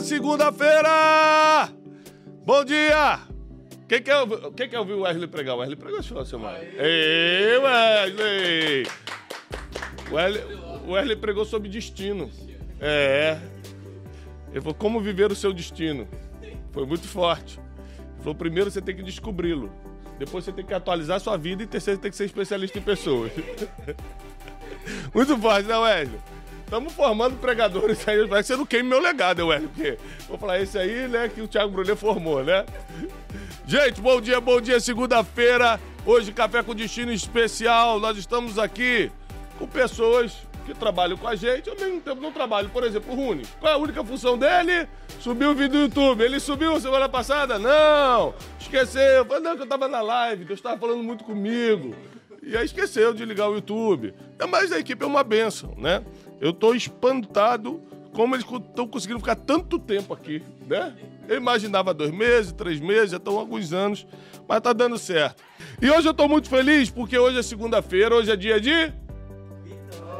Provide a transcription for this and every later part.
segunda-feira! Bom dia! Quem quer, quem quer ouvir o Wesley pregar? O Wesley pregou final de semana. Ei, Wesley! O Wesley, o Wesley pregou sobre destino. É. Ele falou como viver o seu destino. Foi muito forte. Ele falou, primeiro você tem que descobri-lo. Depois você tem que atualizar a sua vida e terceiro você tem que ser especialista em pessoas. muito forte, né, Wesley? Estamos formando pregadores aí. Vai que você não queime meu legado, Wesley. Porque vou falar esse aí, né, que o Thiago Brunet formou, né? Gente, bom dia, bom dia. Segunda-feira. Hoje, Café com Destino Especial. Nós estamos aqui com pessoas que trabalham com a gente, ao mesmo tempo não trabalham. Por exemplo, o Rune. Qual é a única função dele? Subir o vídeo do YouTube. Ele subiu semana passada? Não! Esqueceu. Falei, não, que eu tava na live, que eu estava falando muito comigo. E aí esqueceu de ligar o YouTube. Mas a equipe é uma benção, né? Eu tô espantado como eles estão conseguindo ficar tanto tempo aqui, né? Eu imaginava dois meses, três meses, já estão alguns anos, mas tá dando certo. E hoje eu tô muito feliz porque hoje é segunda-feira, hoje é dia de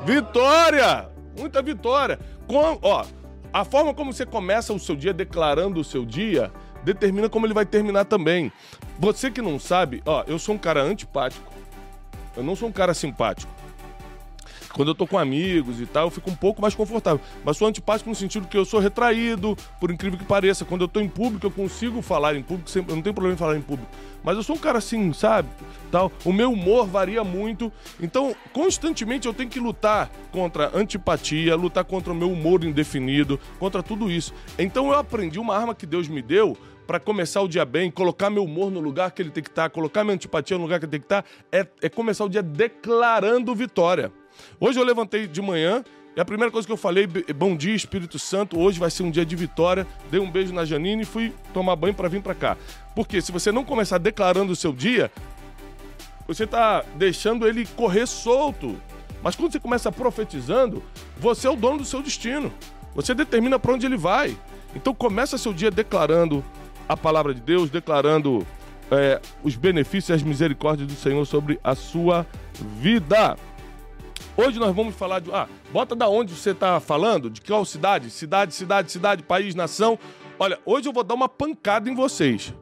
Vitória! Muita vitória. Com, ó, a forma como você começa o seu dia declarando o seu dia determina como ele vai terminar também. Você que não sabe, ó, eu sou um cara antipático. Eu não sou um cara simpático. Quando eu tô com amigos e tal, eu fico um pouco mais confortável. Mas sou antipático no sentido que eu sou retraído, por incrível que pareça. Quando eu tô em público, eu consigo falar em público, eu não tenho problema em falar em público. Mas eu sou um cara assim, sabe? Tal. O meu humor varia muito. Então, constantemente eu tenho que lutar contra antipatia, lutar contra o meu humor indefinido, contra tudo isso. Então eu aprendi uma arma que Deus me deu para começar o dia bem, colocar meu humor no lugar que ele tem que estar, tá, colocar minha antipatia no lugar que ele tem que estar, tá, é, é começar o dia declarando vitória. Hoje eu levantei de manhã e a primeira coisa que eu falei, bom dia Espírito Santo, hoje vai ser um dia de vitória. Dei um beijo na Janine e fui tomar banho para vir para cá. Porque se você não começar declarando o seu dia, você está deixando ele correr solto. Mas quando você começa profetizando, você é o dono do seu destino. Você determina para onde ele vai. Então começa seu dia declarando a palavra de Deus, declarando é, os benefícios e as misericórdias do Senhor sobre a sua vida. Hoje nós vamos falar de. Ah, bota da onde você está falando, de qual cidade? Cidade, cidade, cidade, país, nação. Olha, hoje eu vou dar uma pancada em vocês.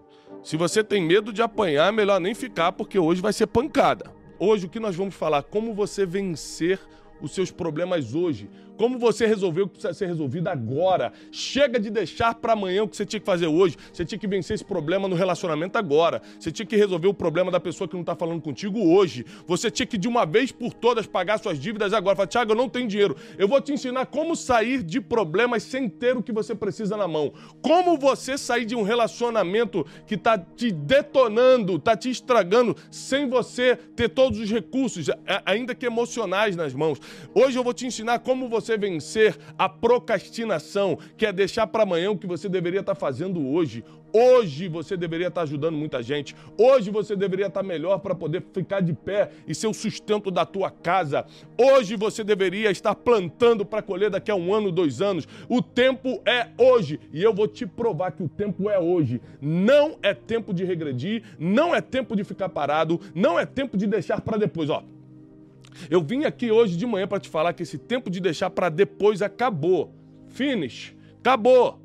Se você tem medo de apanhar, é melhor nem ficar, porque hoje vai ser pancada. Hoje o que nós vamos falar? Como você vencer os seus problemas hoje. Como você resolveu o que precisa ser resolvido agora. Chega de deixar para amanhã o que você tinha que fazer hoje. Você tinha que vencer esse problema no relacionamento agora. Você tinha que resolver o problema da pessoa que não está falando contigo hoje. Você tinha que de uma vez por todas pagar suas dívidas agora. Fala, Tiago, eu não tenho dinheiro. Eu vou te ensinar como sair de problemas sem ter o que você precisa na mão. Como você sair de um relacionamento que está te detonando, está te estragando, sem você ter todos os recursos, ainda que emocionais nas mãos. Hoje eu vou te ensinar como você vencer a procrastinação, que é deixar para amanhã o que você deveria estar tá fazendo hoje. Hoje você deveria estar tá ajudando muita gente. Hoje você deveria estar tá melhor para poder ficar de pé e ser o sustento da tua casa. Hoje você deveria estar plantando para colher daqui a um ano, dois anos. O tempo é hoje e eu vou te provar que o tempo é hoje. Não é tempo de regredir, não é tempo de ficar parado, não é tempo de deixar para depois. Ó, eu vim aqui hoje de manhã para te falar que esse tempo de deixar para depois acabou. Finish. Acabou.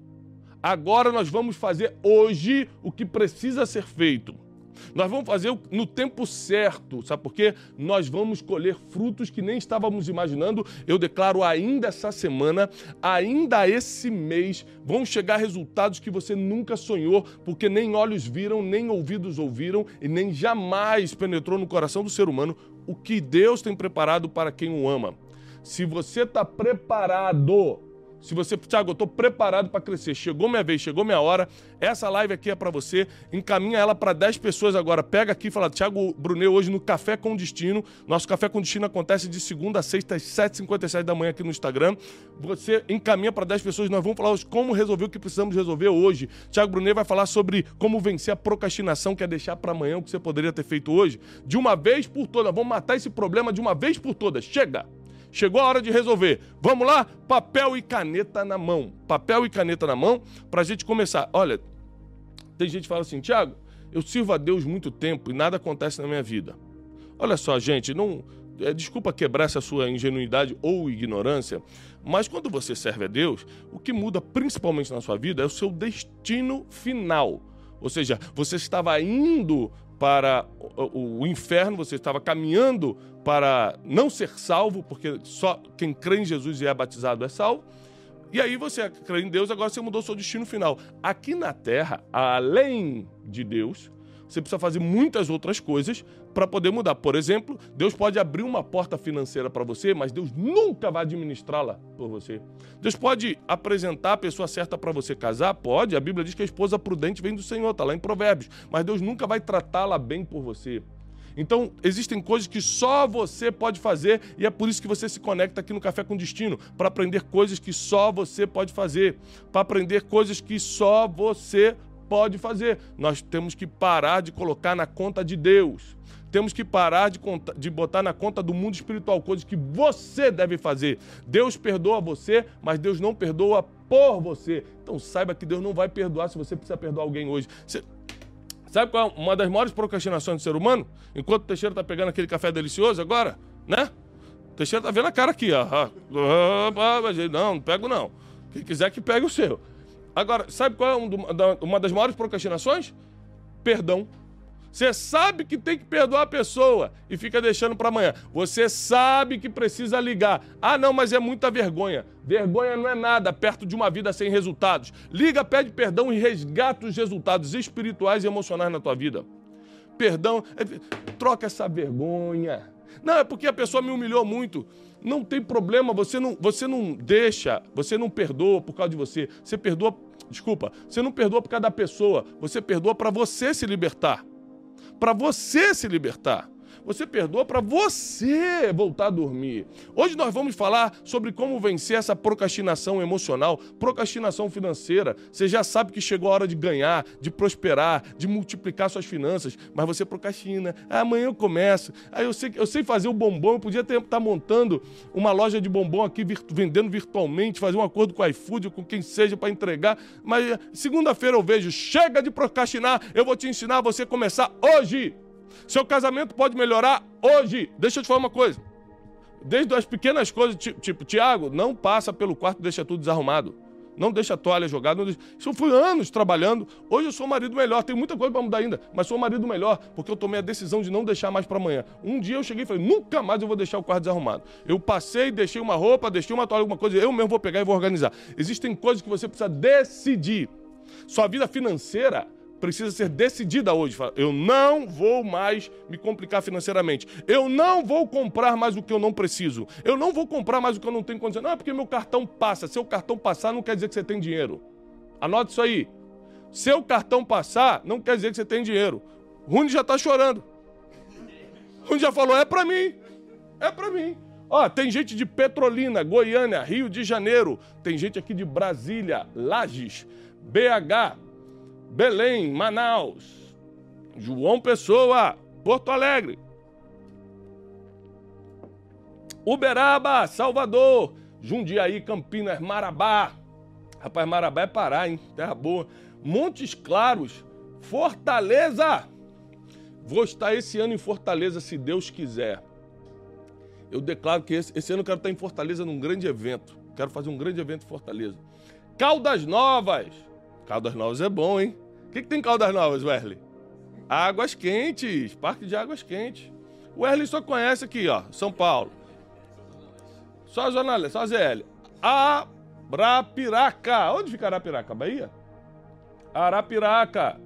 Agora nós vamos fazer hoje o que precisa ser feito. Nós vamos fazer no tempo certo, sabe por quê? Nós vamos colher frutos que nem estávamos imaginando. Eu declaro ainda essa semana, ainda esse mês, vão chegar resultados que você nunca sonhou, porque nem olhos viram, nem ouvidos ouviram e nem jamais penetrou no coração do ser humano o que Deus tem preparado para quem o ama. Se você está preparado se você, Thiago, eu estou preparado para crescer. Chegou minha vez, chegou minha hora. Essa live aqui é para você. Encaminha ela para 10 pessoas agora. Pega aqui e fala, Thiago Bruneu, hoje no Café com Destino. Nosso Café com Destino acontece de segunda a sexta, às 7h57 da manhã aqui no Instagram. Você encaminha para 10 pessoas. Nós vamos falar hoje como resolver o que precisamos resolver hoje. Thiago Bruneu vai falar sobre como vencer a procrastinação, que é deixar para amanhã o que você poderia ter feito hoje. De uma vez por todas. Vamos matar esse problema de uma vez por todas. Chega! Chegou a hora de resolver. Vamos lá? Papel e caneta na mão. Papel e caneta na mão para a gente começar. Olha, tem gente que fala assim, Tiago, eu sirvo a Deus muito tempo e nada acontece na minha vida. Olha só, gente, não é, desculpa quebrar essa sua ingenuidade ou ignorância, mas quando você serve a Deus, o que muda principalmente na sua vida é o seu destino final. Ou seja, você estava indo para o, inferno, você estava caminhando para não ser salvo, porque só quem crê em Jesus e é batizado é salvo. E aí você crê em Deus, agora você mudou seu destino final. Aqui na terra, além de Deus, você precisa fazer muitas outras coisas para poder mudar. Por exemplo, Deus pode abrir uma porta financeira para você, mas Deus nunca vai administrá-la por você. Deus pode apresentar a pessoa certa para você casar? Pode. A Bíblia diz que a esposa prudente vem do Senhor, está lá em Provérbios. Mas Deus nunca vai tratá-la bem por você. Então, existem coisas que só você pode fazer e é por isso que você se conecta aqui no Café com Destino para aprender coisas que só você pode fazer, para aprender coisas que só você pode fazer. Nós temos que parar de colocar na conta de Deus. Temos que parar de, conta, de botar na conta do mundo espiritual coisas que você deve fazer. Deus perdoa você, mas Deus não perdoa por você. Então saiba que Deus não vai perdoar se você precisa perdoar alguém hoje. Você... Sabe qual é uma das maiores procrastinações do ser humano? Enquanto o Teixeira está pegando aquele café delicioso agora, né? O Teixeira está vendo a cara aqui, ó. Ah, não, não pego não. Quem quiser que pegue o seu. Agora, sabe qual é uma das maiores procrastinações? Perdão. Você sabe que tem que perdoar a pessoa e fica deixando para amanhã. Você sabe que precisa ligar. Ah, não, mas é muita vergonha. Vergonha não é nada perto de uma vida sem resultados. Liga, pede perdão e resgata os resultados espirituais e emocionais na tua vida. Perdão, é, troca essa vergonha. Não, é porque a pessoa me humilhou muito. Não tem problema, você não, você não deixa, você não perdoa por causa de você. Você perdoa, desculpa, você não perdoa por causa da pessoa, você perdoa para você se libertar. Para você se libertar. Você perdoa para você voltar a dormir. Hoje nós vamos falar sobre como vencer essa procrastinação emocional, procrastinação financeira. Você já sabe que chegou a hora de ganhar, de prosperar, de multiplicar suas finanças, mas você procrastina. Ah, amanhã eu começo. Ah, eu sei, eu sei fazer o bombom, eu podia estar tá montando uma loja de bombom aqui vendendo virtualmente, fazer um acordo com o iFood ou com quem seja para entregar, mas segunda-feira eu vejo, chega de procrastinar, eu vou te ensinar a você começar hoje. Seu casamento pode melhorar hoje. Deixa eu te falar uma coisa. Desde as pequenas coisas, tipo, Tiago, não passa pelo quarto deixa tudo desarrumado. Não deixa a toalha jogada. Deixa... Isso eu fui anos trabalhando. Hoje eu sou marido melhor. Tem muita coisa para mudar ainda, mas sou marido melhor porque eu tomei a decisão de não deixar mais para amanhã. Um dia eu cheguei e falei: nunca mais eu vou deixar o quarto desarrumado. Eu passei, deixei uma roupa, deixei uma toalha, alguma coisa. Eu mesmo vou pegar e vou organizar. Existem coisas que você precisa decidir. Sua vida financeira precisa ser decidida hoje. Eu não vou mais me complicar financeiramente. Eu não vou comprar mais o que eu não preciso. Eu não vou comprar mais o que eu não tenho condição. Não é porque meu cartão passa. Seu cartão passar não quer dizer que você tem dinheiro. Anote isso aí. Seu cartão passar não quer dizer que você tem dinheiro. Rune já está chorando. Rune já falou: é para mim. É para mim. Ó, tem gente de Petrolina, Goiânia, Rio de Janeiro, tem gente aqui de Brasília, Lages, BH, Belém, Manaus, João Pessoa, Porto Alegre, Uberaba, Salvador, Jundiaí, Campinas, Marabá. Rapaz, Marabá é Pará, hein? Terra boa. Montes Claros, Fortaleza. Vou estar esse ano em Fortaleza, se Deus quiser. Eu declaro que esse, esse ano eu quero estar em Fortaleza num grande evento. Quero fazer um grande evento em Fortaleza. Caldas Novas. Caldas Novas é bom, hein? que, que tem Caldas Novas, Wesley? Águas quentes, parque de águas quentes. O Wesley só conhece aqui, ó, São Paulo. Só a Zona Leste, só a ZL. Arapiraca. Onde fica Arapiraca? Bahia? Arapiraca.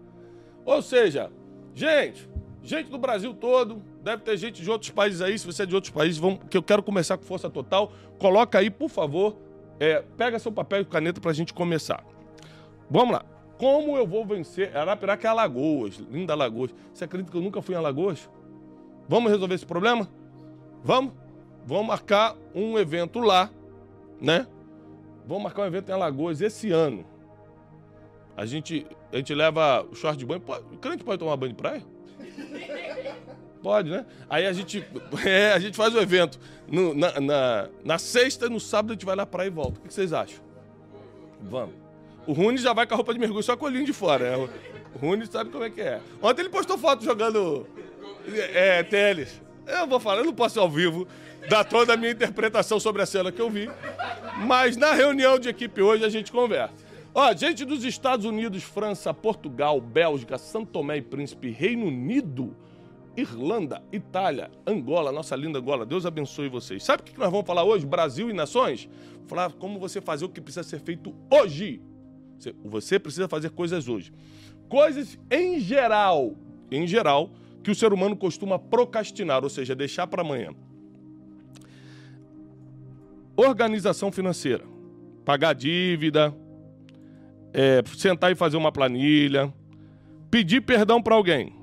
Ou seja, gente, gente do Brasil todo, deve ter gente de outros países aí, se você é de outros países, vamos, que eu quero começar com força total. Coloca aí, por favor, é, pega seu papel e caneta pra gente começar. Vamos lá. Como eu vou vencer? Arapiraca é Alagoas, linda Alagoas. Você acredita que eu nunca fui em Alagoas? Vamos resolver esse problema? Vamos? Vamos marcar um evento lá, né? Vamos marcar um evento em Alagoas esse ano. A gente, a gente leva o short de banho. Pode, o crente pode tomar banho de praia? Pode, né? Aí a gente, é, a gente faz o evento. No, na, na, na sexta e no sábado a gente vai na praia e volta. O que vocês acham? Vamos. O Rune já vai com a roupa de mergulho só com o olhinho de fora. Né? O Rune sabe como é que é. Ontem ele postou foto jogando é, tênis. Eu vou falar, eu não posso ao vivo dar toda a minha interpretação sobre a cena que eu vi. Mas na reunião de equipe hoje a gente conversa. Ó, gente dos Estados Unidos, França, Portugal, Bélgica, São Tomé e Príncipe, Reino Unido, Irlanda, Itália, Angola, nossa linda Angola. Deus abençoe vocês. Sabe o que nós vamos falar hoje? Brasil e nações? Falar como você fazer o que precisa ser feito hoje. Você precisa fazer coisas hoje. Coisas em geral, em geral, que o ser humano costuma procrastinar, ou seja, deixar para amanhã. Organização financeira. Pagar dívida, é, sentar e fazer uma planilha, pedir perdão para alguém,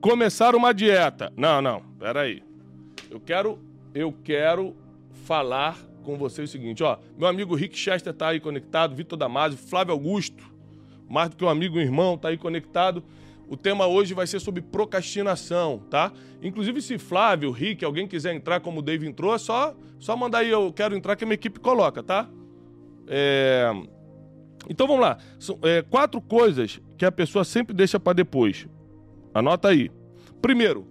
começar uma dieta. Não, não, peraí. Eu quero, eu quero falar com você o seguinte, ó. Meu amigo Rick Chester tá aí conectado, Vitor Damasio, Flávio Augusto, mais do que um amigo, um irmão, tá aí conectado. O tema hoje vai ser sobre procrastinação, tá? Inclusive, se Flávio, Rick, alguém quiser entrar como o Dave entrou, é só, só mandar aí, eu quero entrar que a minha equipe coloca, tá? É... Então vamos lá. São é, quatro coisas que a pessoa sempre deixa para depois. Anota aí. Primeiro,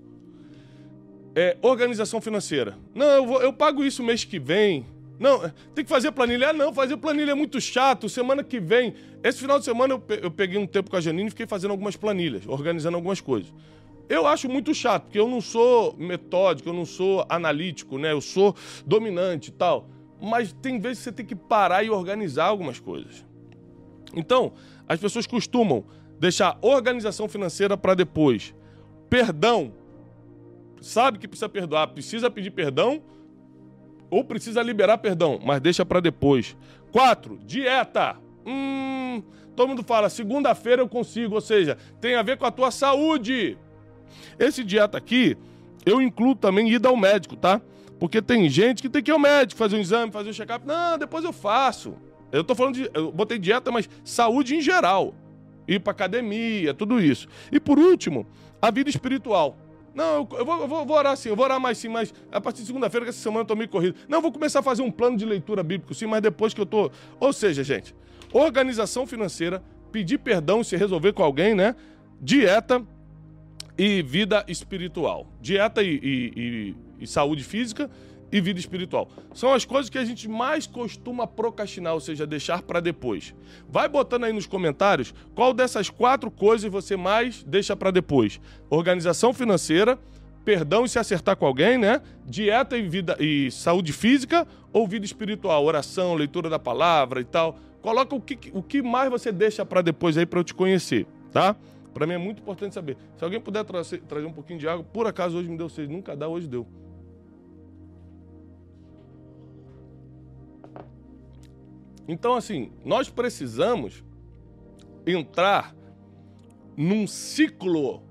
é organização financeira. Não, eu, vou, eu pago isso mês que vem. Não, tem que fazer planilha. Ah, não, fazer planilha é muito chato. Semana que vem. Esse final de semana eu, peguei um tempo com a Janine e fiquei fazendo algumas planilhas, organizando algumas coisas. Eu acho muito chato, porque eu não sou metódico, eu não sou analítico, né? Eu sou dominante e tal. Mas tem vezes que você tem que parar e organizar algumas coisas. Então, as pessoas costumam deixar organização financeira para depois. Perdão. Sabe que precisa perdoar, precisa pedir perdão ou precisa liberar perdão, mas deixa para depois. Quatro, dieta. Hum, todo mundo fala, segunda-feira eu consigo, ou seja, tem a ver com a tua saúde. Esse dieta aqui, eu incluo também ida ao médico, tá? Porque tem gente que tem que ir ao médico, fazer um exame, fazer um check-up. Não, depois eu faço. Eu tô falando de. Eu botei dieta, mas saúde em geral. Ir pra academia, tudo isso. E por último, a vida espiritual. Não, eu vou, eu vou, vou orar sim, eu vou orar mais sim, mas a partir de segunda-feira, que essa semana eu tô meio corrido. Não, eu vou começar a fazer um plano de leitura bíblico sim, mas depois que eu tô. Ou seja, gente, organização financeira, pedir perdão se resolver com alguém, né? Dieta e vida espiritual. Dieta e, e, e, e saúde física e vida espiritual. São as coisas que a gente mais costuma procrastinar, ou seja, deixar para depois. Vai botando aí nos comentários qual dessas quatro coisas você mais deixa para depois. Organização financeira, perdão e se acertar com alguém, né? Dieta e vida e saúde física ou vida espiritual, oração, leitura da palavra e tal. Coloca o que, o que mais você deixa para depois aí para eu te conhecer, tá? Para mim é muito importante saber. Se alguém puder trazer, trazer um pouquinho de água, por acaso hoje me deu sede, nunca dá, hoje deu. Então, assim, nós precisamos entrar num ciclo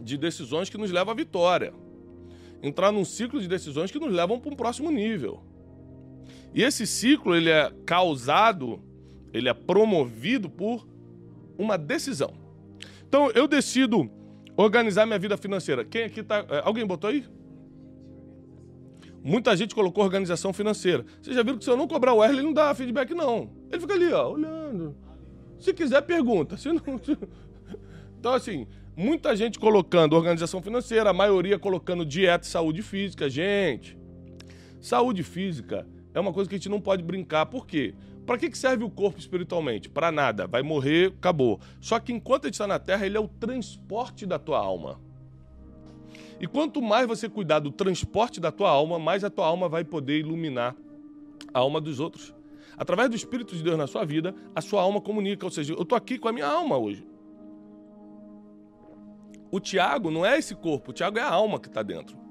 de decisões que nos leva à vitória. Entrar num ciclo de decisões que nos levam para um próximo nível. E esse ciclo, ele é causado, ele é promovido por uma decisão. Então, eu decido organizar minha vida financeira. Quem aqui tá. É, alguém botou aí? Muita gente colocou organização financeira. Vocês já viram que se eu não cobrar o Erle, ele não dá feedback, não. Ele fica ali, ó, olhando. Se quiser, pergunta. Se não... Então, assim, muita gente colocando organização financeira, a maioria colocando dieta e saúde física. Gente, saúde física é uma coisa que a gente não pode brincar. Por quê? Para que serve o corpo espiritualmente? Para nada. Vai morrer, acabou. Só que enquanto a gente está na Terra, ele é o transporte da tua alma. E quanto mais você cuidar do transporte da tua alma, mais a tua alma vai poder iluminar a alma dos outros. Através do Espírito de Deus na sua vida, a sua alma comunica. Ou seja, eu estou aqui com a minha alma hoje. O Tiago não é esse corpo, o Tiago é a alma que está dentro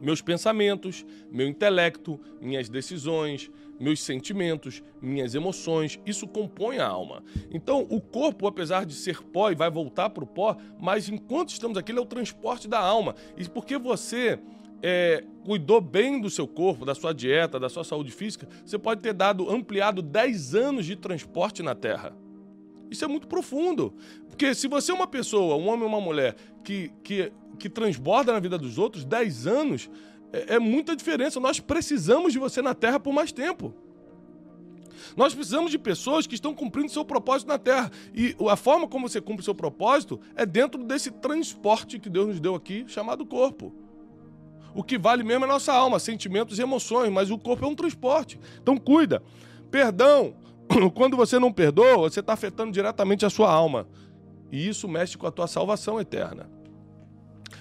meus pensamentos, meu intelecto, minhas decisões, meus sentimentos, minhas emoções, isso compõe a alma. Então, o corpo, apesar de ser pó e vai voltar para o pó, mas enquanto estamos aqui, ele é o transporte da alma. E porque você é, cuidou bem do seu corpo, da sua dieta, da sua saúde física, você pode ter dado ampliado 10 anos de transporte na Terra. Isso é muito profundo. Porque se você é uma pessoa, um homem ou uma mulher, que, que, que transborda na vida dos outros, 10 anos é, é muita diferença. Nós precisamos de você na Terra por mais tempo. Nós precisamos de pessoas que estão cumprindo seu propósito na terra. E a forma como você cumpre seu propósito é dentro desse transporte que Deus nos deu aqui, chamado corpo. O que vale mesmo é nossa alma, sentimentos e emoções, mas o corpo é um transporte. Então cuida. Perdão, quando você não perdoa, você está afetando diretamente a sua alma. E isso mexe com a tua salvação eterna.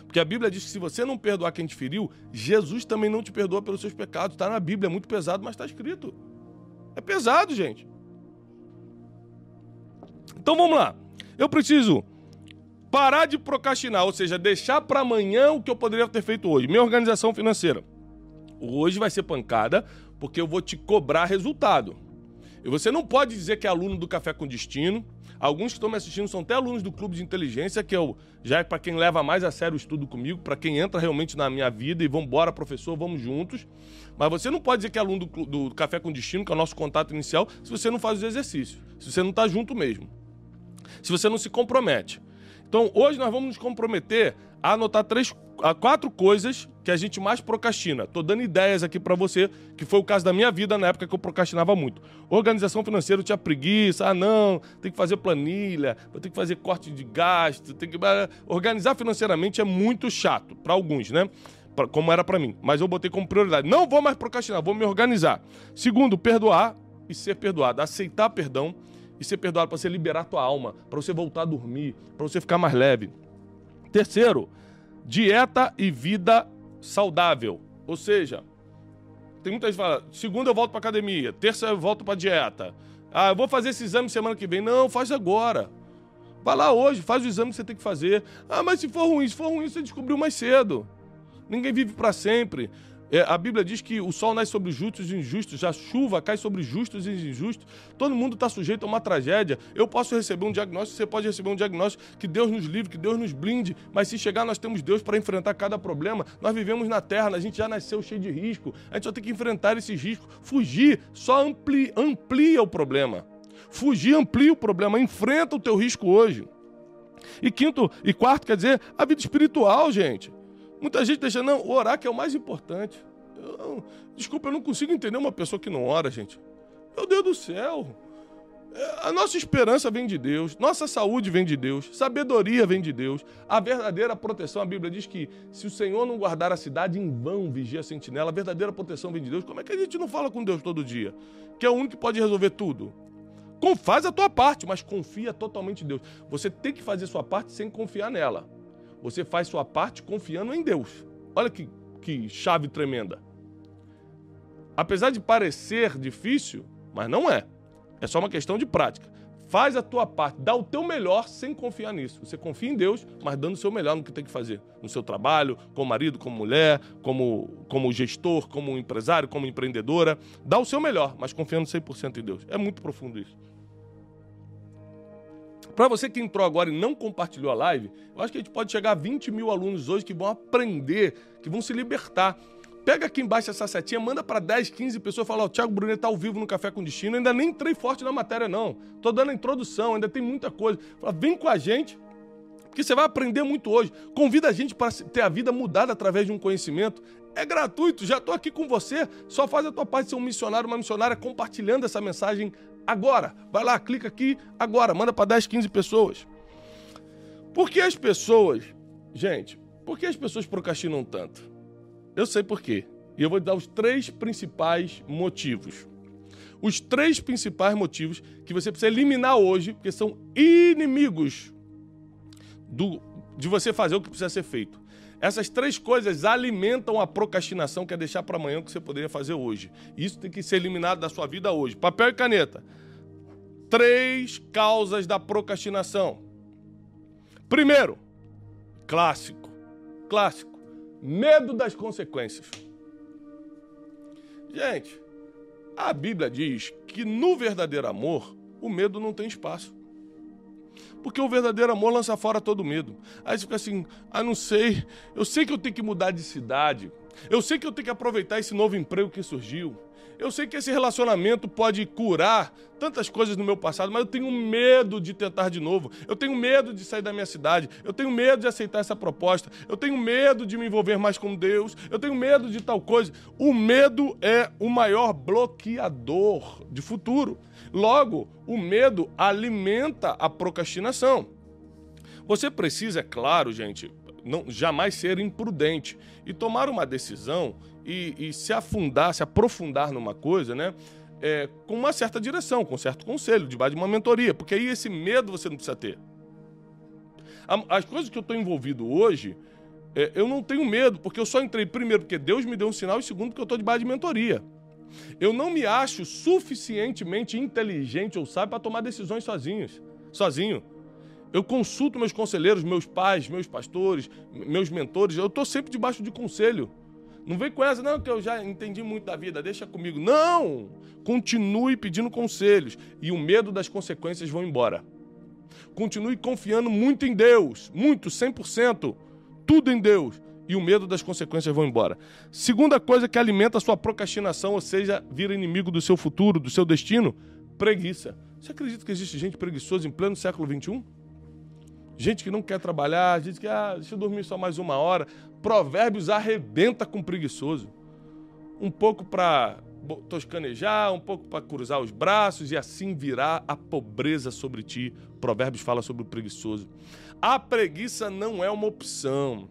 Porque a Bíblia diz que se você não perdoar quem te feriu, Jesus também não te perdoa pelos seus pecados. Está na Bíblia, é muito pesado, mas está escrito. É pesado, gente. Então vamos lá. Eu preciso parar de procrastinar, ou seja, deixar para amanhã o que eu poderia ter feito hoje. Minha organização financeira. Hoje vai ser pancada, porque eu vou te cobrar resultado. E você não pode dizer que é aluno do Café com Destino, Alguns que estão me assistindo são até alunos do Clube de Inteligência, que eu, já é para quem leva mais a sério o estudo comigo, para quem entra realmente na minha vida e vamos embora, professor, vamos juntos. Mas você não pode dizer que é aluno do, do Café com Destino, que é o nosso contato inicial, se você não faz os exercícios, se você não está junto mesmo, se você não se compromete. Então, hoje nós vamos nos comprometer anotar três, a quatro coisas que a gente mais procrastina. Tô dando ideias aqui para você, que foi o caso da minha vida na época que eu procrastinava muito. Organização financeira, tinha preguiça, ah não, tem que fazer planilha, vou ter que fazer corte de gasto, tem que organizar financeiramente é muito chato para alguns, né? como era para mim, mas eu botei como prioridade. Não vou mais procrastinar, vou me organizar. Segundo, perdoar e ser perdoado, aceitar perdão e ser perdoado para você liberar tua alma, para você voltar a dormir, para você ficar mais leve. Terceiro, dieta e vida saudável. Ou seja, tem muita gente que fala, segunda eu volto para academia, terça eu volto para dieta. Ah, eu vou fazer esse exame semana que vem. Não, faz agora. Vai lá hoje, faz o exame que você tem que fazer. Ah, mas se for ruim, se for ruim, você descobriu mais cedo. Ninguém vive para sempre. É, a Bíblia diz que o sol nasce sobre justos e injustos, a chuva cai sobre justos e injustos. Todo mundo está sujeito a uma tragédia. Eu posso receber um diagnóstico, você pode receber um diagnóstico, que Deus nos livre, que Deus nos blinde. Mas se chegar, nós temos Deus para enfrentar cada problema. Nós vivemos na terra, a gente já nasceu cheio de risco. A gente só tem que enfrentar esses riscos. Fugir só amplia, amplia o problema. Fugir amplia o problema, enfrenta o teu risco hoje. E quinto e quarto, quer dizer, a vida espiritual, gente. Muita gente deixa, não, orar que é o mais importante. Eu, desculpa, eu não consigo entender uma pessoa que não ora, gente. Meu Deus do céu. É, a nossa esperança vem de Deus, nossa saúde vem de Deus, sabedoria vem de Deus. A verdadeira proteção, a Bíblia diz que se o Senhor não guardar a cidade, em vão vigia a sentinela. A verdadeira proteção vem de Deus. Como é que a gente não fala com Deus todo dia? Que é o único que pode resolver tudo. Faz a tua parte, mas confia totalmente em Deus. Você tem que fazer sua parte sem confiar nela. Você faz sua parte confiando em Deus. Olha que, que chave tremenda. Apesar de parecer difícil, mas não é. É só uma questão de prática. Faz a tua parte, dá o teu melhor sem confiar nisso. Você confia em Deus, mas dando o seu melhor no que tem que fazer. No seu trabalho, como marido, como mulher, como, como gestor, como empresário, como empreendedora. Dá o seu melhor, mas confiando 100% em Deus. É muito profundo isso. Para você que entrou agora e não compartilhou a live, eu acho que a gente pode chegar a 20 mil alunos hoje que vão aprender, que vão se libertar. Pega aqui embaixo essa setinha, manda para 10, 15 pessoas, fala, ó, o Thiago Brunet tá ao vivo no Café com Destino, ainda nem entrei forte na matéria não, tô dando a introdução, ainda tem muita coisa. Fala, vem com a gente, porque você vai aprender muito hoje. Convida a gente para ter a vida mudada através de um conhecimento. É gratuito, já estou aqui com você. Só faz a tua parte de ser um missionário, uma missionária, compartilhando essa mensagem agora. Vai lá, clica aqui agora, manda para 10, 15 pessoas. Por que as pessoas, gente, por que as pessoas procrastinam tanto? Eu sei por quê. E eu vou te dar os três principais motivos. Os três principais motivos que você precisa eliminar hoje, porque são inimigos do, de você fazer o que precisa ser feito. Essas três coisas alimentam a procrastinação, que é deixar para amanhã o que você poderia fazer hoje. Isso tem que ser eliminado da sua vida hoje. Papel e caneta. Três causas da procrastinação. Primeiro, clássico. Clássico. Medo das consequências. Gente, a Bíblia diz que no verdadeiro amor, o medo não tem espaço. Porque o verdadeiro amor lança fora todo medo. Aí você fica assim: ah, não sei, eu sei que eu tenho que mudar de cidade, eu sei que eu tenho que aproveitar esse novo emprego que surgiu, Eu sei que esse relacionamento pode curar tantas coisas no meu passado, mas eu tenho medo de tentar de novo. Eu tenho medo de sair da minha cidade. Eu tenho medo de aceitar essa proposta. Eu tenho medo de me envolver mais com Deus. Eu tenho medo de tal coisa. O medo é o maior bloqueador de futuro. Logo, o medo alimenta a procrastinação. Você precisa, é claro, gente, não, jamais ser imprudente e tomar uma decisão e, e se afundar, se aprofundar numa coisa, né? É, com uma certa direção, com um certo conselho, debaixo de uma mentoria, porque aí esse medo você não precisa ter. As coisas que eu estou envolvido hoje, é, eu não tenho medo, porque eu só entrei primeiro porque Deus me deu um sinal e segundo porque eu estou debaixo de mentoria. Eu não me acho suficientemente inteligente ou sábio para tomar decisões sozinhos, sozinho. Eu consulto meus conselheiros, meus pais, meus pastores, meus mentores. Eu estou sempre debaixo de conselho. Não vem com essa, não, que eu já entendi muito da vida, deixa comigo. Não! Continue pedindo conselhos e o medo das consequências vão embora. Continue confiando muito em Deus, muito, 100%, tudo em Deus e o medo das consequências vão embora. Segunda coisa que alimenta a sua procrastinação, ou seja, vira inimigo do seu futuro, do seu destino, preguiça. Você acredita que existe gente preguiçosa em pleno século XXI? Gente que não quer trabalhar, gente que, ah, deixa eu dormir só mais uma hora. Provérbios arrebenta com preguiçoso. Um pouco para toscanejar, um pouco para cruzar os braços e assim virá a pobreza sobre ti. Provérbios fala sobre o preguiçoso. A preguiça não é uma opção.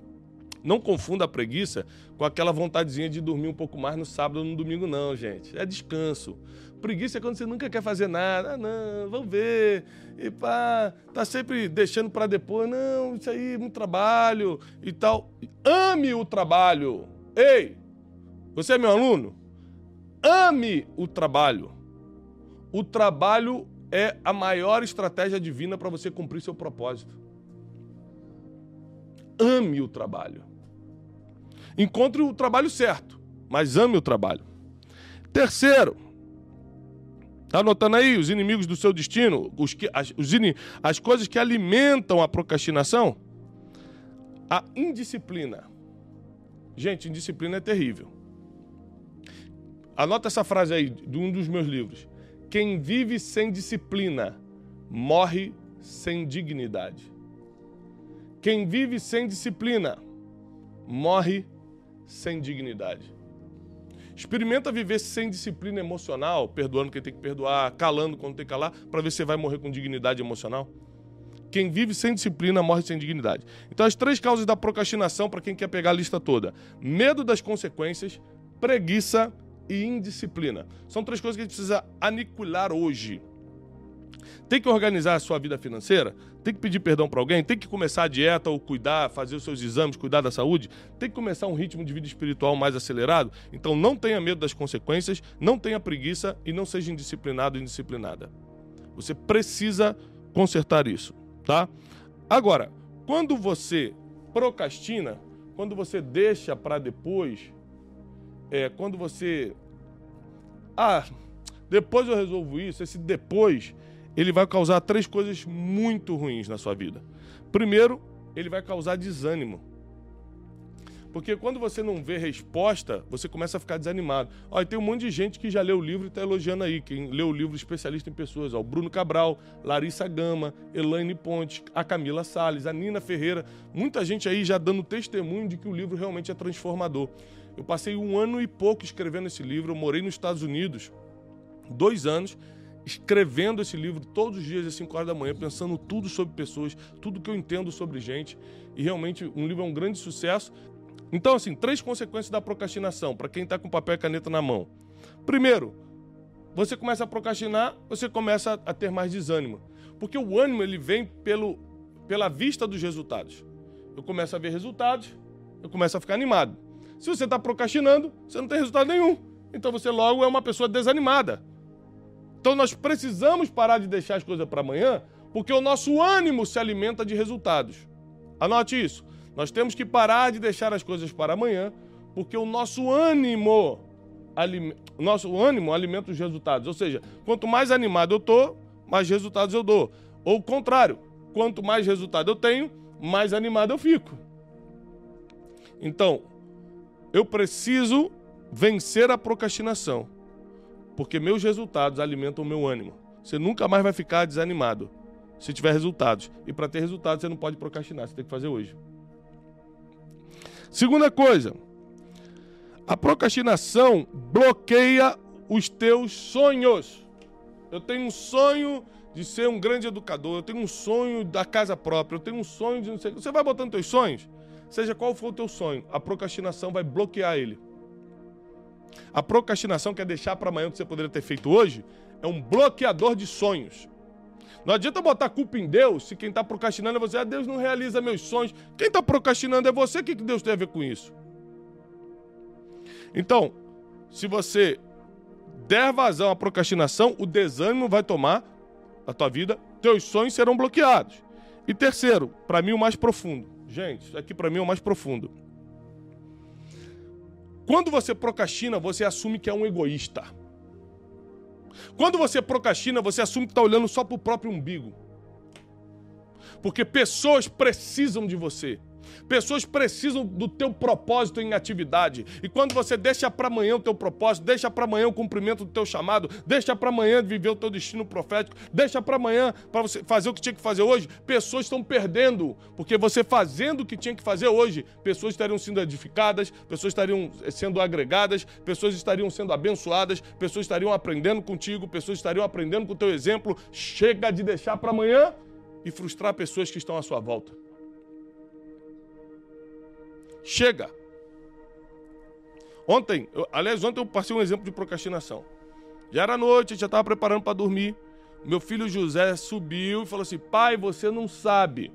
Não confunda a preguiça com aquela vontadezinha de dormir um pouco mais no sábado ou no domingo, não, gente. É descanso. Preguiça é quando você nunca quer fazer nada. Ah, não, vamos ver. E pá, tá sempre deixando para depois. Não, isso aí, muito trabalho e tal. Ame o trabalho. Ei, você é meu aluno? Ame o trabalho. O trabalho é a maior estratégia divina para você cumprir seu propósito. Ame o trabalho. Encontre o trabalho certo, mas ame o trabalho. Terceiro, tá anotando aí os inimigos do seu destino, os que, as, os, as coisas que alimentam a procrastinação? A indisciplina. Gente, indisciplina é terrível. Anota essa frase aí de um dos meus livros. Quem vive sem disciplina morre sem dignidade. Quem vive sem disciplina morre sem dignidade. Experimenta viver sem disciplina emocional, perdoando quem tem que perdoar, calando quando tem que calar, para ver se você vai morrer com dignidade emocional. Quem vive sem disciplina morre sem dignidade. Então, as três causas da procrastinação, para quem quer pegar a lista toda: medo das consequências, preguiça e indisciplina. São três coisas que a gente precisa aniquilar hoje. Tem que organizar a sua vida financeira? Tem que pedir perdão para alguém? Tem que começar a dieta ou cuidar, fazer os seus exames, cuidar da saúde? Tem que começar um ritmo de vida espiritual mais acelerado? Então não tenha medo das consequências, não tenha preguiça e não seja indisciplinado ou indisciplinada. Você precisa consertar isso, tá? Agora, quando você procrastina, quando você deixa para depois, é, quando você. Ah, depois eu resolvo isso, esse depois ele vai causar três coisas muito ruins na sua vida. Primeiro, ele vai causar desânimo. Porque quando você não vê resposta, você começa a ficar desanimado. Olha, tem um monte de gente que já leu o livro e está elogiando aí. Quem leu o livro especialista em pessoas, ó, o Bruno Cabral, Larissa Gama, Elaine Pontes, a Camila Salles, a Nina Ferreira. Muita gente aí já dando testemunho de que o livro realmente é transformador. Eu passei um ano e pouco escrevendo esse livro, eu morei nos Estados Unidos, dois anos, escrevendo esse livro todos os dias às 5 horas da manhã, pensando tudo sobre pessoas, tudo que eu entendo sobre gente. E realmente um livro é um grande sucesso. Então, assim, três consequências da procrastinação para quem está com papel e caneta na mão. Primeiro, você começa a procrastinar, você começa a ter mais desânimo. Porque o ânimo ele vem pelo, pela vista dos resultados. Eu começo a ver resultados, eu começo a ficar animado. Se você está procrastinando, você não tem resultado nenhum. Então você logo é uma pessoa desanimada. Então nós precisamos parar de deixar as coisas para amanhã, porque o nosso ânimo se alimenta de resultados. Anote isso. Nós temos que parar de deixar as coisas para amanhã, porque o nosso ânimo, nosso ânimo alimenta os resultados. Ou seja, quanto mais animado eu tô, mais resultados eu dou. Ou o contrário, quanto mais resultado eu tenho, mais animado eu fico. Então, eu preciso vencer a procrastinação. Porque meus resultados alimentam o meu ânimo. Você nunca mais vai ficar desanimado se tiver resultados. E para ter resultados, você não pode procrastinar, você tem que fazer hoje. Segunda coisa, a procrastinação bloqueia os teus sonhos. Eu tenho um sonho de ser um grande educador, eu tenho um sonho da casa própria, eu tenho um sonho de não sei. Você vai botando teus sonhos, seja qual for o teu sonho, a procrastinação vai bloquear ele. A procrastinação quer deixar para amanhã o que você poderia ter feito hoje, é um bloqueador de sonhos. Não adianta botar culpa em Deus se quem está procrastinando é você. Ah, Deus não realiza meus sonhos. Quem está procrastinando é você. O que Deus tem a ver com isso? Então, se você der vazão à procrastinação, o desânimo vai tomar a tua vida, teus sonhos serão bloqueados. E terceiro, para mim o mais profundo. Gente, isso aqui para mim é o mais profundo. Quando você procrastina, você assume que é um egoísta. Quando você procrastina, você assume que está olhando só para o próprio umbigo. Porque pessoas precisam de você. Pessoas precisam do teu propósito em atividade. E quando você deixa para amanhã o teu propósito, deixa para amanhã o cumprimento do teu chamado, deixa para amanhã viver o teu destino profético, deixa para amanhã para você fazer o que tinha que fazer hoje, pessoas estão perdendo, porque você fazendo o que tinha que fazer hoje, pessoas estariam sendo edificadas, pessoas estariam eh, sendo agregadas, pessoas estariam sendo abençoadas, pessoas estariam aprendendo contigo, pessoas estariam aprendendo com o teu exemplo. Chega de deixar para amanhã e frustrar pessoas que estão à sua volta. Chega. Ontem, eu, aliás, ontem eu passei um exemplo de procrastinação. Já era noite, já estava preparando para dormir. Meu filho José subiu e falou assim: Pai, você não sabe.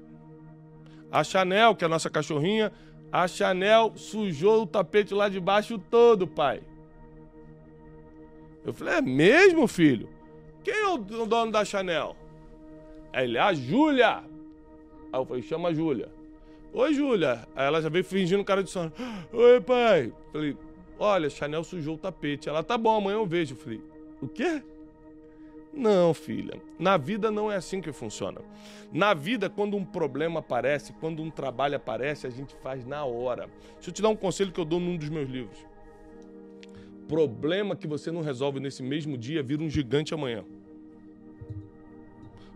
A Chanel, que é a nossa cachorrinha, a Chanel sujou o tapete lá de baixo todo, pai. Eu falei: É mesmo, filho? Quem é o dono da Chanel? Aí ele: A Júlia. Aí eu falei: Chama a Júlia. Oi, Júlia. Aí ela já veio fingindo cara de sono. Oi, pai. Falei, olha, Chanel sujou o tapete. Ela, tá bom, amanhã eu vejo. Falei, o quê? Não, filha. Na vida não é assim que funciona. Na vida, quando um problema aparece, quando um trabalho aparece, a gente faz na hora. Deixa eu te dar um conselho que eu dou num dos meus livros. Problema que você não resolve nesse mesmo dia vira um gigante amanhã.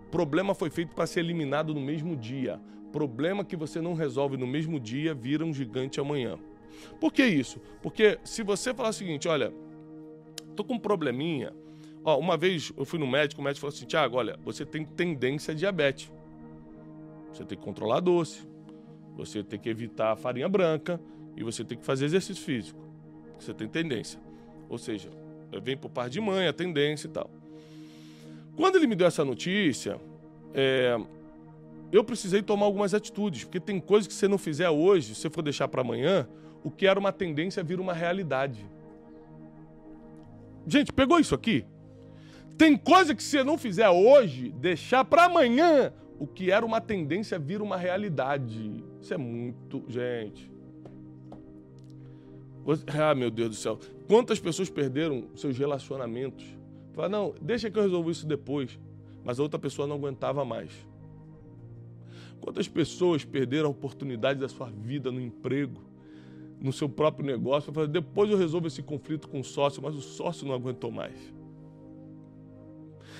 Problema foi feito para ser eliminado no mesmo dia problema que você não resolve no mesmo dia vira um gigante amanhã. Por que isso? Porque se você falar o seguinte, olha, tô com um probleminha. Ó, uma vez eu fui no médico, o médico falou assim, Tiago, olha, você tem tendência a diabetes. Você tem que controlar doce, você tem que evitar a farinha branca e você tem que fazer exercício físico. Você tem tendência. Ou seja, vem por par de mãe a tendência e tal. Quando ele me deu essa notícia, é, eu precisei tomar algumas atitudes, porque tem coisas que você não fizer hoje, se você for deixar para amanhã, o que era uma tendência vira uma realidade. Gente, pegou isso aqui? Tem coisa que você não fizer hoje, deixar para amanhã, o que era uma tendência vira uma realidade. Isso é muito, gente. Ah, meu Deus do céu. Quantas pessoas perderam seus relacionamentos? Fala, não, deixa que eu resolvo isso depois. Mas a outra pessoa não aguentava mais. Quantas pessoas perderam a oportunidade da sua vida no emprego, no seu próprio negócio? Depois eu resolvo esse conflito com o sócio, mas o sócio não aguentou mais.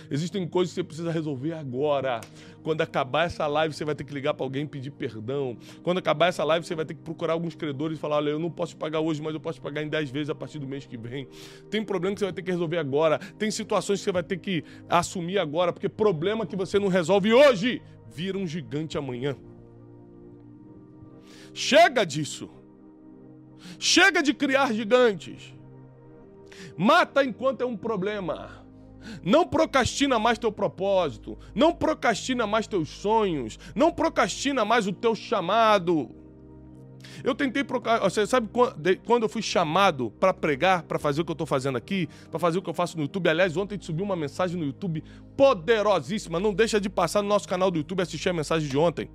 Existem coisas que você precisa resolver agora. Quando acabar essa live, você vai ter que ligar para alguém e pedir perdão. Quando acabar essa live, você vai ter que procurar alguns credores e falar: olha, eu não posso pagar hoje, mas eu posso pagar em 10 vezes a partir do mês que vem. Tem problema que você vai ter que resolver agora. Tem situações que você vai ter que assumir agora, porque problema que você não resolve hoje vira um gigante amanhã. Chega disso. Chega de criar gigantes. Mata enquanto é um problema. Não procrastina mais teu propósito. Não procrastina mais teus sonhos. Não procrastina mais o teu chamado. Eu tentei procrastinar. Você sabe quando eu fui chamado para pregar, para fazer o que eu estou fazendo aqui, para fazer o que eu faço no YouTube? Aliás, ontem subiu uma mensagem no YouTube poderosíssima. Não deixa de passar no nosso canal do YouTube e assistir a mensagem de ontem.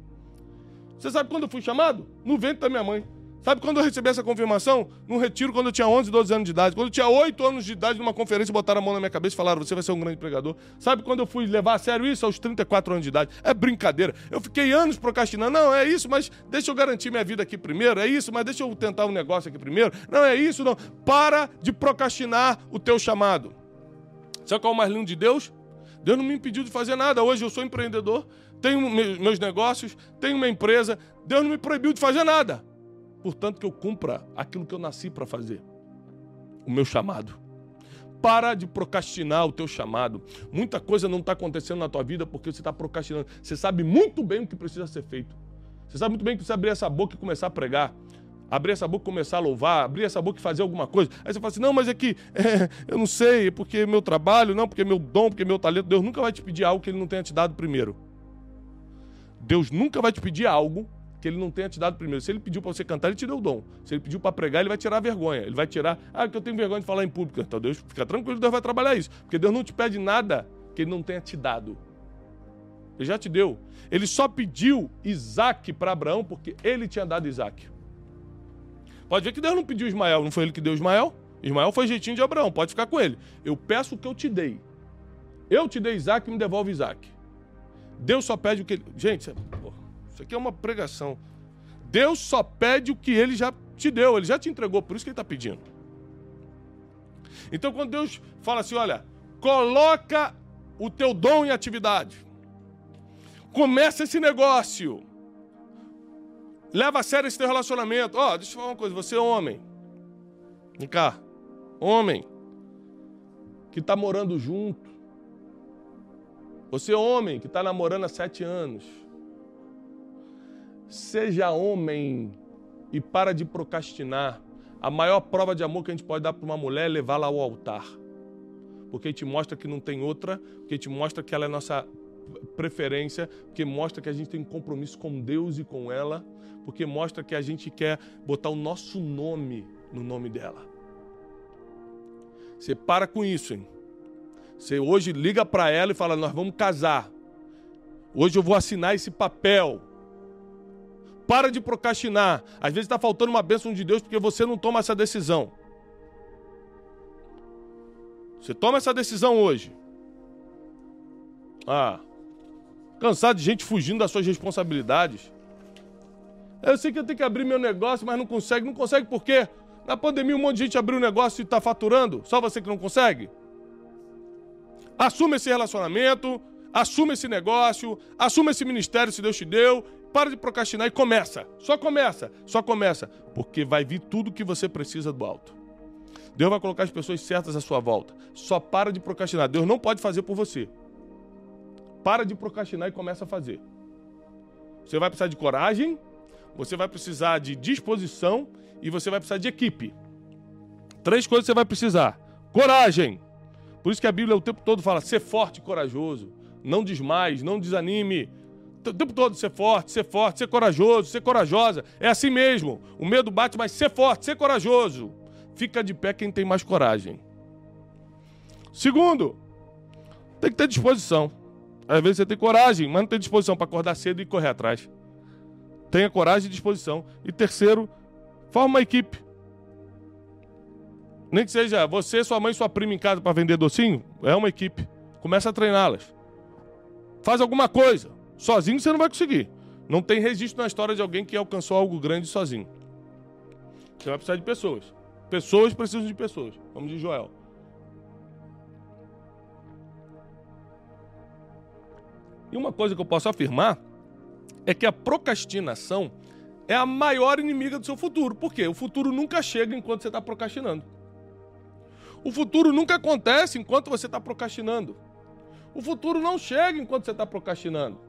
Você sabe quando eu fui chamado? No ventre da minha mãe. Sabe quando eu recebi essa confirmação? Num retiro quando eu tinha 11, 12 anos de idade. Quando eu tinha 8 anos de idade, numa conferência, botaram a mão na minha cabeça e falaram: você vai ser um grande pregador. Sabe quando eu fui levar a sério isso? Aos 34 anos de idade. É brincadeira. Eu fiquei anos procrastinando. Não, é isso, mas deixa eu garantir minha vida aqui primeiro. É isso, mas deixa eu tentar um negócio aqui primeiro. Não, é isso, não. Para de procrastinar o teu chamado. Sabe qual é o mais lindo de Deus? Deus não me impediu de fazer nada. Hoje eu sou empreendedor, tenho meus negócios, tenho uma empresa. Deus não me proibiu de fazer nada. Portanto, que eu cumpra aquilo que eu nasci para fazer. O meu chamado. Para de procrastinar o teu chamado. Muita coisa não está acontecendo na tua vida porque você está procrastinando. Você sabe muito bem o que precisa ser feito. Você sabe muito bem que precisa abrir essa boca e começar a pregar. Abrir essa boca e começar a louvar, abrir essa boca e fazer alguma coisa. Aí você fala assim: não, mas é que é, eu não sei, é porque meu trabalho, não, porque meu dom, porque meu talento. Deus nunca vai te pedir algo que Ele não tenha te dado primeiro. Deus nunca vai te pedir algo que ele não tenha te dado primeiro. Se ele pediu para você cantar, ele te deu o dom. Se ele pediu para pregar, ele vai tirar a vergonha. Ele vai tirar, ah, que eu tenho vergonha de falar em público. Então Deus, fica tranquilo, Deus vai trabalhar isso. Porque Deus não te pede nada que ele não tenha te dado. Ele já te deu. Ele só pediu Isaac para Abraão porque ele tinha dado Isaac. Pode ver que Deus não pediu Ismael, não foi ele que deu Ismael? Ismael foi jeitinho de Abraão, pode ficar com ele. Eu peço o que eu te dei. Eu te dei Isaac me devolve Isaac. Deus só pede o que ele. Gente, isso aqui é uma pregação. Deus só pede o que ele já te deu, ele já te entregou, por isso que ele está pedindo. Então, quando Deus fala assim: olha, coloca o teu dom em atividade, começa esse negócio, leva a sério esse teu relacionamento. Ó, oh, deixa eu falar uma coisa: você é homem, vem cá, homem, que está morando junto, você é homem que está namorando há sete anos. Seja homem e para de procrastinar. A maior prova de amor que a gente pode dar para uma mulher é levá-la ao altar. Porque te mostra que não tem outra, porque te mostra que ela é nossa preferência, porque mostra que a gente tem um compromisso com Deus e com ela, porque mostra que a gente quer botar o nosso nome no nome dela. Você para com isso, hein? Você hoje liga para ela e fala: Nós vamos casar. Hoje eu vou assinar esse papel. Para de procrastinar. Às vezes está faltando uma bênção de Deus porque você não toma essa decisão. Você toma essa decisão hoje. Ah, cansado de gente fugindo das suas responsabilidades. Eu sei que eu tenho que abrir meu negócio, mas não consegue. Não consegue por quê? Na pandemia um monte de gente abriu um negócio e está faturando. Só você que não consegue? Assume esse relacionamento, assume esse negócio, assume esse ministério se Deus te deu para de procrastinar e começa. Só começa. Só começa. Porque vai vir tudo que você precisa do alto. Deus vai colocar as pessoas certas à sua volta. Só para de procrastinar. Deus não pode fazer por você. Para de procrastinar e começa a fazer. Você vai precisar de coragem, você vai precisar de disposição e você vai precisar de equipe. Três coisas você vai precisar: coragem. Por isso que a Bíblia o tempo todo fala: ser forte e corajoso. Não desmais, não desanime o tempo todo ser forte, ser forte, ser corajoso, ser corajosa. É assim mesmo. O medo bate, mas ser forte, ser corajoso. Fica de pé quem tem mais coragem. Segundo, tem que ter disposição. Às vezes você tem coragem, mas não tem disposição para acordar cedo e correr atrás. Tenha coragem e disposição. E terceiro, forma uma equipe. Nem que seja você, sua mãe sua prima em casa para vender docinho, é uma equipe. Começa a treiná-las. Faz alguma coisa. Sozinho você não vai conseguir. Não tem registro na história de alguém que alcançou algo grande sozinho. Você vai precisar de pessoas. Pessoas precisam de pessoas. Como diz Joel. E uma coisa que eu posso afirmar é que a procrastinação é a maior inimiga do seu futuro. Por quê? O futuro nunca chega enquanto você está procrastinando. O futuro nunca acontece enquanto você está procrastinando. O futuro não chega enquanto você está procrastinando.